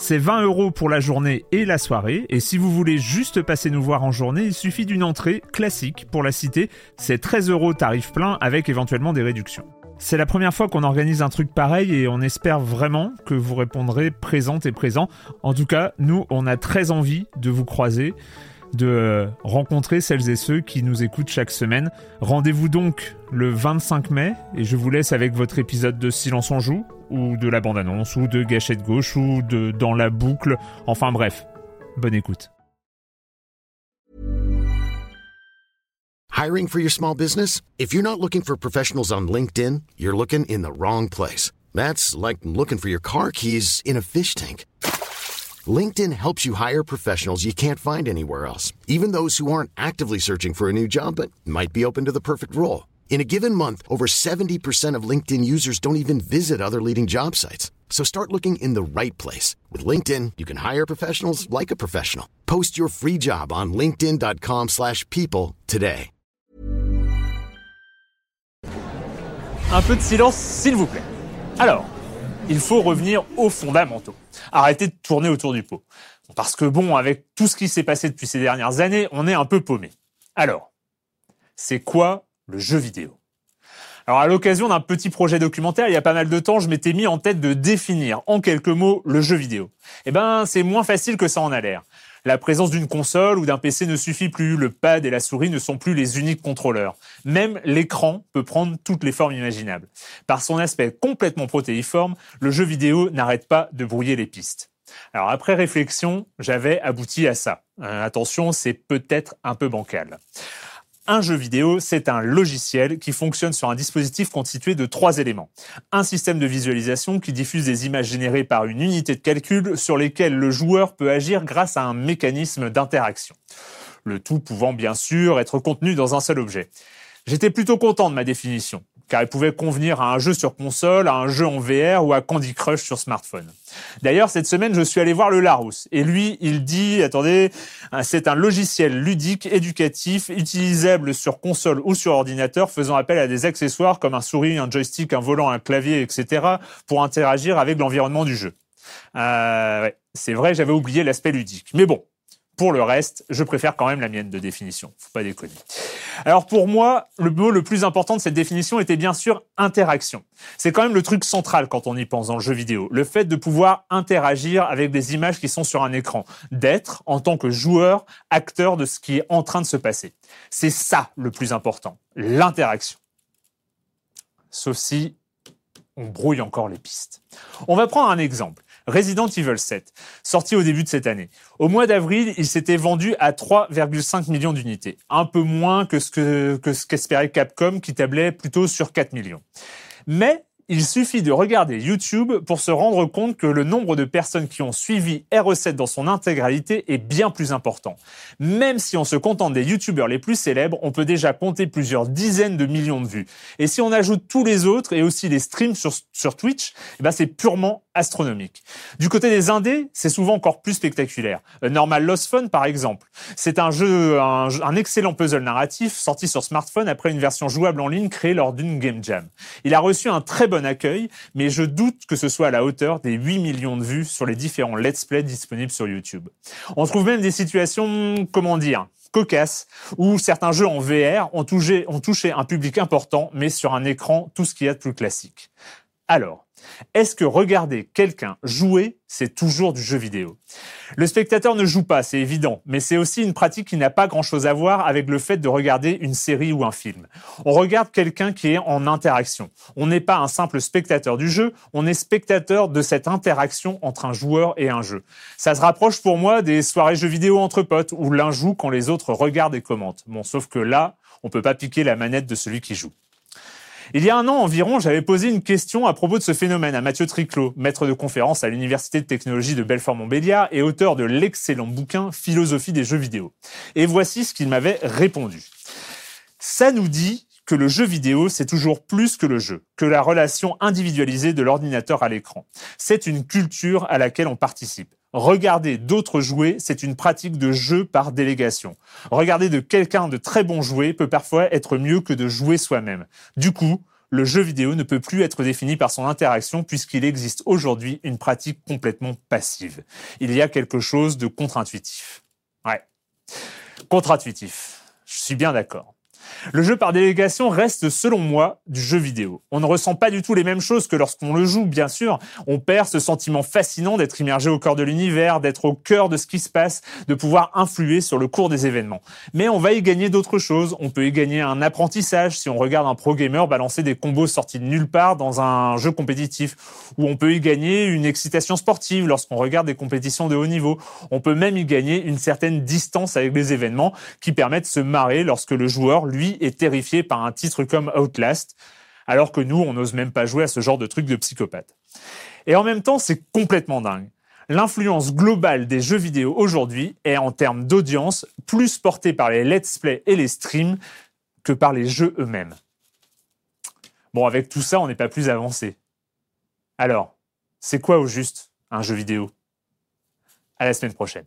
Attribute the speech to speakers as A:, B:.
A: C'est 20 euros pour la journée et la soirée, et si vous voulez juste passer nous voir en journée, il suffit d'une entrée classique pour la cité, c'est 13 euros tarif plein avec éventuellement des réductions. C'est la première fois qu'on organise un truc pareil et on espère vraiment que vous répondrez présente et présent. En tout cas, nous, on a très envie de vous croiser de rencontrer celles et ceux qui nous écoutent chaque semaine. Rendez-vous donc le 25 mai et je vous laisse avec votre épisode de Silence en joue ou de la bande-annonce ou de Gâchette gauche ou de Dans la boucle. Enfin bref, bonne écoute.
B: Hiring for your small business? If you're not looking for professionals on LinkedIn, you're looking in the wrong place. That's like looking for your car keys in a fish tank. LinkedIn helps you hire professionals you can't find anywhere else, even those who aren't actively searching for a new job but might be open to the perfect role. In a given month, over 70% of LinkedIn users don't even visit other leading job sites. So start looking in the right place. With LinkedIn, you can hire professionals like a professional. Post your free job on linkedin.com slash people today.
C: Un peu de silence, s'il vous plaît. Alors, il faut revenir aux fondamentaux. Arrêtez de tourner autour du pot. Parce que bon, avec tout ce qui s'est passé depuis ces dernières années, on est un peu paumé. Alors, c'est quoi le jeu vidéo alors à l'occasion d'un petit projet documentaire, il y a pas mal de temps, je m'étais mis en tête de définir en quelques mots le jeu vidéo. Eh ben, c'est moins facile que ça en a l'air. La présence d'une console ou d'un PC ne suffit plus, le pad et la souris ne sont plus les uniques contrôleurs. Même l'écran peut prendre toutes les formes imaginables. Par son aspect complètement protéiforme, le jeu vidéo n'arrête pas de brouiller les pistes. Alors après réflexion, j'avais abouti à ça. Euh, attention, c'est peut-être un peu bancal. Un jeu vidéo, c'est un logiciel qui fonctionne sur un dispositif constitué de trois éléments. Un système de visualisation qui diffuse des images générées par une unité de calcul sur lesquelles le joueur peut agir grâce à un mécanisme d'interaction. Le tout pouvant bien sûr être contenu dans un seul objet. J'étais plutôt content de ma définition car il pouvait convenir à un jeu sur console, à un jeu en VR ou à Candy Crush sur smartphone. D'ailleurs, cette semaine, je suis allé voir le Larousse. Et lui, il dit, attendez, c'est un logiciel ludique, éducatif, utilisable sur console ou sur ordinateur, faisant appel à des accessoires comme un souris, un joystick, un volant, un clavier, etc., pour interagir avec l'environnement du jeu. Euh, c'est vrai, j'avais oublié l'aspect ludique. Mais bon, pour le reste, je préfère quand même la mienne de définition. Faut pas déconner. Alors pour moi, le mot le plus important de cette définition était bien sûr interaction. C'est quand même le truc central quand on y pense dans le jeu vidéo. Le fait de pouvoir interagir avec des images qui sont sur un écran. D'être, en tant que joueur, acteur de ce qui est en train de se passer. C'est ça le plus important. L'interaction. Sauf si on brouille encore les pistes. On va prendre un exemple. Resident Evil 7, sorti au début de cette année. Au mois d'avril, il s'était vendu à 3,5 millions d'unités, un peu moins que ce que, que qu'espérait Capcom qui tablait plutôt sur 4 millions. Mais il suffit de regarder YouTube pour se rendre compte que le nombre de personnes qui ont suivi RE7 dans son intégralité est bien plus important. Même si on se contente des YouTubeurs les plus célèbres, on peut déjà compter plusieurs dizaines de millions de vues. Et si on ajoute tous les autres et aussi les streams sur, Twitch, eh ben c'est purement astronomique. Du côté des indés, c'est souvent encore plus spectaculaire. Euh, Normal Lost Fun, par exemple. C'est un jeu, un, excellent puzzle narratif sorti sur smartphone après une version jouable en ligne créée lors d'une game jam. Il a reçu un très bon accueil, mais je doute que ce soit à la hauteur des 8 millions de vues sur les différents let's play disponibles sur YouTube. On trouve même des situations, comment dire, cocasses, où certains jeux en VR ont touché, ont touché un public important, mais sur un écran tout ce qu'il y a de plus classique. Alors, est-ce que regarder quelqu'un jouer, c'est toujours du jeu vidéo? Le spectateur ne joue pas, c'est évident, mais c'est aussi une pratique qui n'a pas grand-chose à voir avec le fait de regarder une série ou un film. On regarde quelqu'un qui est en interaction. On n'est pas un simple spectateur du jeu, on est spectateur de cette interaction entre un joueur et un jeu. Ça se rapproche pour moi des soirées jeux vidéo entre potes où l'un joue quand les autres regardent et commentent. Bon, sauf que là, on peut pas piquer la manette de celui qui joue. Il y a un an environ, j'avais posé une question à propos de ce phénomène à Mathieu Triclot, maître de conférence à l'Université de technologie de Belfort-Montbéliard et auteur de l'excellent bouquin Philosophie des jeux vidéo. Et voici ce qu'il m'avait répondu. Ça nous dit que le jeu vidéo, c'est toujours plus que le jeu, que la relation individualisée de l'ordinateur à l'écran. C'est une culture à laquelle on participe. Regarder d'autres jouer, c'est une pratique de jeu par délégation. Regarder de quelqu'un de très bon jouer peut parfois être mieux que de jouer soi-même. Du coup, le jeu vidéo ne peut plus être défini par son interaction puisqu'il existe aujourd'hui une pratique complètement passive. Il y a quelque chose de contre-intuitif. Ouais. Contre-intuitif. Je suis bien d'accord. Le jeu par délégation reste, selon moi, du jeu vidéo. On ne ressent pas du tout les mêmes choses que lorsqu'on le joue, bien sûr. On perd ce sentiment fascinant d'être immergé au cœur de l'univers, d'être au cœur de ce qui se passe, de pouvoir influer sur le cours des événements. Mais on va y gagner d'autres choses. On peut y gagner un apprentissage si on regarde un pro gamer balancer des combos sortis de nulle part dans un jeu compétitif. Ou on peut y gagner une excitation sportive lorsqu'on regarde des compétitions de haut niveau. On peut même y gagner une certaine distance avec les événements qui permettent de se marrer lorsque le joueur, est terrifié par un titre comme Outlast, alors que nous, on n'ose même pas jouer à ce genre de truc de psychopathe. Et en même temps, c'est complètement dingue. L'influence globale des jeux vidéo aujourd'hui est en termes d'audience plus portée par les let's play et les streams que par les jeux eux-mêmes. Bon, avec tout ça, on n'est pas plus avancé. Alors, c'est quoi au juste un jeu vidéo? À la semaine prochaine.